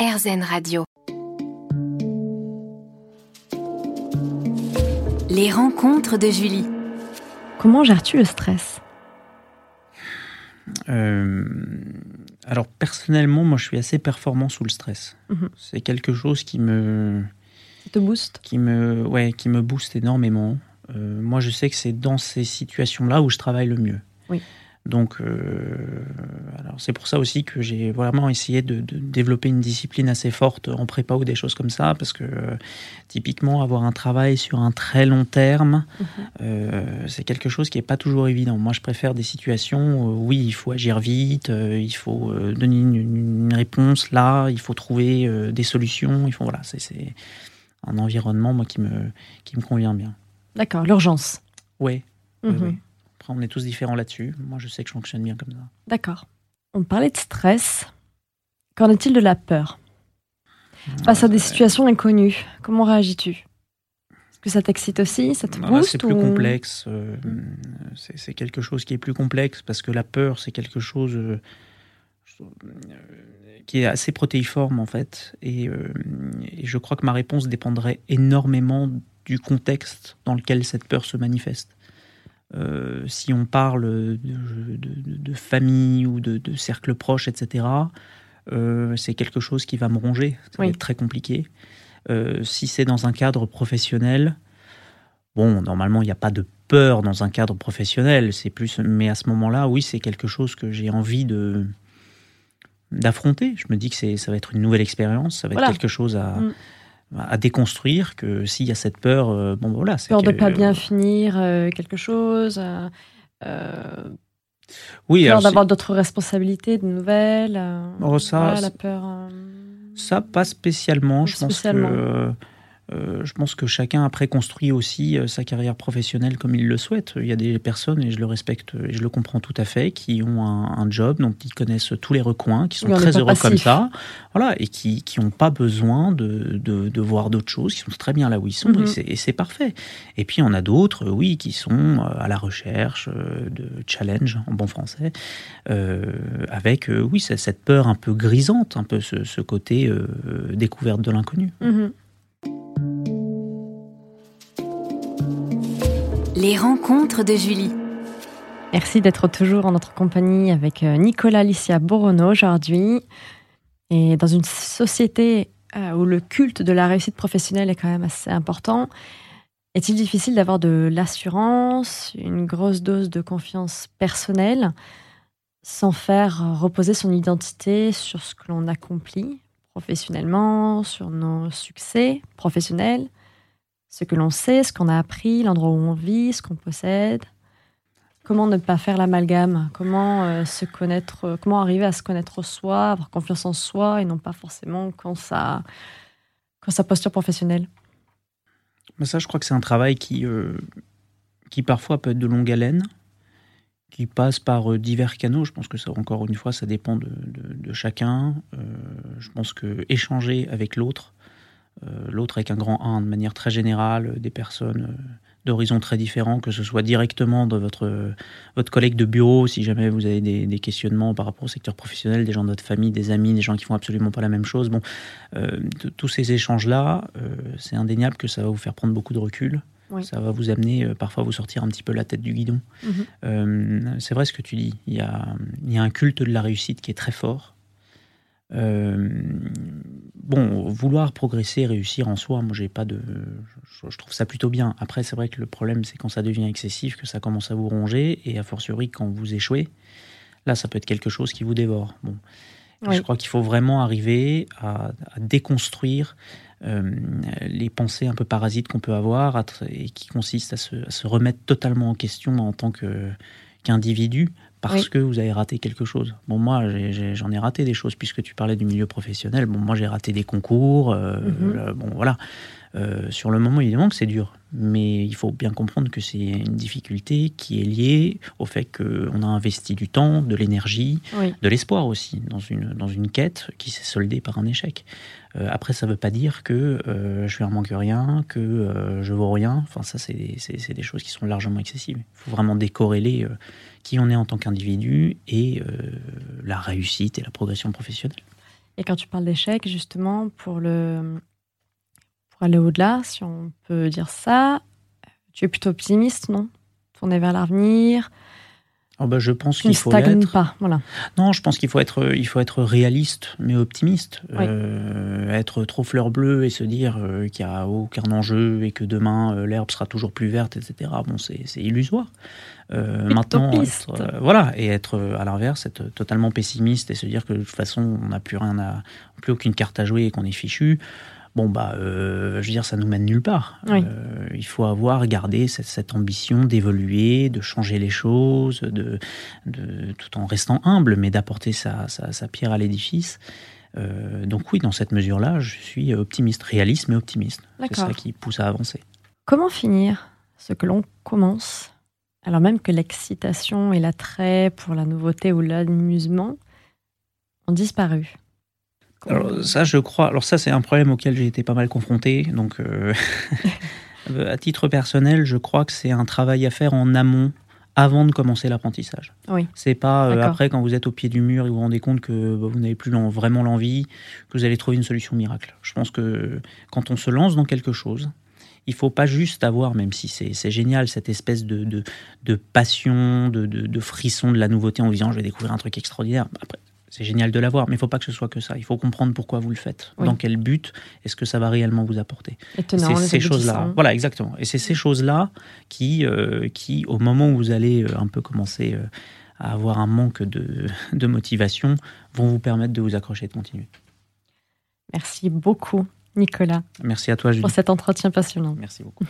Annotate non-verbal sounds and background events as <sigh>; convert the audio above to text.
RZN Radio. Les rencontres de Julie. Comment gères-tu le stress? Euh, alors personnellement, moi je suis assez performant sous le stress. Mhm. C'est quelque chose qui me, Ça te booste? qui me, ouais, qui me booste énormément. Euh, moi je sais que c'est dans ces situations-là où je travaille le mieux. Oui. Donc, euh, alors c'est pour ça aussi que j'ai vraiment essayé de, de développer une discipline assez forte en prépa ou des choses comme ça, parce que euh, typiquement avoir un travail sur un très long terme, Mhm. euh, c'est quelque chose qui n'est pas toujours évident. Moi, je préfère des situations où, oui, il faut agir vite, il faut donner une, une réponse là, il faut trouver des solutions. Il faut, voilà, c'est- un environnement moi, qui, me, qui me convient bien. D'accord, l'urgence. Oui, oui, Mhm. oui. Après, on est tous différents là-dessus. Moi, je sais que je fonctionne bien comme ça. D'accord. On parlait de stress. Qu'en est-il de la peur Face à des situations inconnues, comment réagis-tu? Est-ce que ça t'excite aussi? Ça te booste c'est plus ou- complexe. euh, c'est c'est quelque chose qui est plus complexe parce que la peur, c'est quelque chose euh, euh, qui est assez protéiforme en fait. Et, euh, et je crois que ma réponse dépendrait énormément du contexte dans lequel cette peur se manifeste. Euh, si on parle de, de- de- de famille ou de, de cercle proche, etc., euh, c'est quelque chose qui va me ronger. Ça va être très compliqué. Euh, si c'est dans un cadre professionnel, bon, normalement, il n'y a pas de peur dans un cadre professionnel. C'est plus, mais à ce moment-là, oui, c'est quelque chose que j'ai envie de d'affronter. Je me dis que ça va être une nouvelle expérience, ça va Voilà. être quelque chose à, Mm. À déconstruire. Que s'il y a cette peur, euh, bon, voilà, Peur de que- pas bien finir euh, quelque chose euh, Oui, Peur d'avoir d'autres responsabilités, de nouvelles Oh, ça, voilà, la peur. Ça, pas spécialement. Je pense, que, euh, je pense que chacun après construit aussi euh, sa carrière professionnelle comme il le souhaite. Il y a des personnes, et je le respecte et je le comprends tout à fait, qui ont un, un job dont ils connaissent tous les recoins, qui sont Oui, très heureux comme ça, voilà, et qui n'ont pas besoin de, de, de voir d'autres choses, qui sont très bien là où ils sont, Mhm. et c'est- et c'est parfait. Et puis on a d'autres, euh, oui, qui sont à la recherche de challenge, en bon français, euh, avec, oui, cette peur un peu grisante, un peu ce, ce côté découverte de l'inconnu. mhm. Les rencontres de Julie. Merci d'être toujours en notre compagnie avec euh, Nicolas Licia Borono aujourd'hui. Et dans une société euh, où le culte de la réussite professionnelle est quand même assez important, est-il difficile d'avoir de l'assurance, une grosse dose de confiance personnelle, sans faire reposer son identité sur ce que l'on accomplit professionnellement, sur nos succès professionnels, ce que l'on sait, ce qu'on a appris, l'endroit où on vit, ce qu'on possède Comment ne pas faire l'amalgame? Comment euh, se connaître euh, Comment arriver à se connaître soi, avoir confiance en soi et non pas forcément quand ça, quand sa posture professionnelle? Mais ça, je crois que c'est un travail qui, euh, qui parfois peut être de longue haleine, qui passe par divers canaux. Je pense que ça, encore une fois, ça dépend de, de- chacun. Je pense que échanger avec l'autre, l'autre avec un grand 1 de manière très générale, euh, des personnes euh, d'horizons très différents, que ce soit directement de votre, euh, votre collègue de bureau, si jamais vous avez des, des questionnements par rapport au secteur professionnel, des gens de votre famille, des amis, des gens qui font absolument pas la même chose. Bon, euh, tous ces échanges-là, euh, c'est indéniable que ça va vous faire prendre beaucoup de recul. Oui. Ça va vous amener euh, parfois à vous sortir un petit peu la tête du guidon. Mhm. Euh, c'est vrai ce que tu dis. Il y, a, il y a un culte de la réussite qui est très fort. Euh, bon, vouloir progresser, réussir en soi, moi j'ai pas de, je, trouve ça plutôt bien. Après, c'est vrai que le problème c'est quand ça devient excessif, que ça commence à vous ronger, et a fortiori quand vous échouez, là ça peut être quelque chose qui vous dévore. Bon, Oui. je crois qu'il faut vraiment arriver à, à déconstruire euh, les pensées un peu parasites qu'on peut avoir à et qui consistent à se, à se remettre totalement en question en tant que- qu'individu parce Oui. que vous avez raté quelque chose. Bon, moi, j'en ai, raté des choses puisque tu parlais du milieu professionnel. Bon, moi, j'ai raté des concours. euh, Mhm. euh, bon, voilà. Euh, sur le moment, évidemment que c'est dur. Mais il faut bien comprendre que c'est une difficulté qui est liée au fait qu'on a investi du temps, de l'énergie, Oui. de l'espoir aussi dans une, dans une quête qui s'est soldée par un échec. Euh, après, ça ne veut pas dire que euh, je lui en manque rien, que euh, je vaux rien. Enfin, ça, c'est des, des choses qui sont largement excessives. Il faut vraiment décorréler euh, qui on est en tant qu'individu et euh, la réussite et la progression professionnelle. Et quand tu parles d'échec, justement, pour, le, pour aller au-delà, si on peut dire ça, tu es plutôt optimiste, non? Tourner vers l'avenir, Oh je pense qu'il faut être. pas. Voilà. Non, je pense qu'il faut être, il faut être réaliste, mais optimiste. Oui. Euh, être trop fleur bleue et se dire euh, qu'il n'y a aucun enjeu et que demain euh, l'herbe sera toujours plus verte, etc. Bon, c'est illusoire. Maintenant, être, voilà, et être à l'inverse, être totalement pessimiste et se dire que de toute façon, on n'a plus rien à, plus aucune carte à jouer et qu'on est fichu. Bon bah, euh, je veux dire, ça nous mène nulle part. Oui. Euh, il faut avoir gardé cette, cette ambition d'évoluer, de changer les choses, de, de, tout en restant humble, mais d'apporter sa, sa, sa pierre à l'édifice. Euh, donc oui, dans cette mesure-là, je suis optimiste, réaliste, mais optimiste. C'est ça qui pousse à avancer. Comment finir ce que l'on commence alors même que l'excitation et l'attrait pour la nouveauté ou l'amusement ont disparu? Alors ça, je crois. Alors ça, c'est un problème auquel j'ai été pas mal confronté. Donc, <laughs> euh, à titre personnel, je crois que c'est un travail à faire en amont, avant de commencer l'apprentissage. Oui. C'est pas euh, après quand vous êtes au pied du mur et vous vous rendez compte que bah, vous n'avez plus vraiment l'envie que vous allez trouver une solution miracle. Je pense que quand on se lance dans quelque chose, il faut pas juste avoir, même si c'est génial, cette espèce de, de, de passion, de, de, de frisson de la nouveauté en disant je vais découvrir un truc extraordinaire. Après, c'est génial de l'avoir, mais il faut pas que ce soit que ça. Il faut comprendre pourquoi vous le faites, Oui. dans quel but, est-ce que ça va réellement vous apporter? C'est ces choses-là. aboutissants. Voilà, exactement. Et c'est ces choses-là qui, euh, qui, au moment où vous allez euh, un peu commencer euh, à avoir un manque de, de motivation, vont vous permettre de vous accrocher et de continuer. Merci beaucoup, Nicolas, Merci à toi, Julie. pour cet entretien passionnant. Merci beaucoup.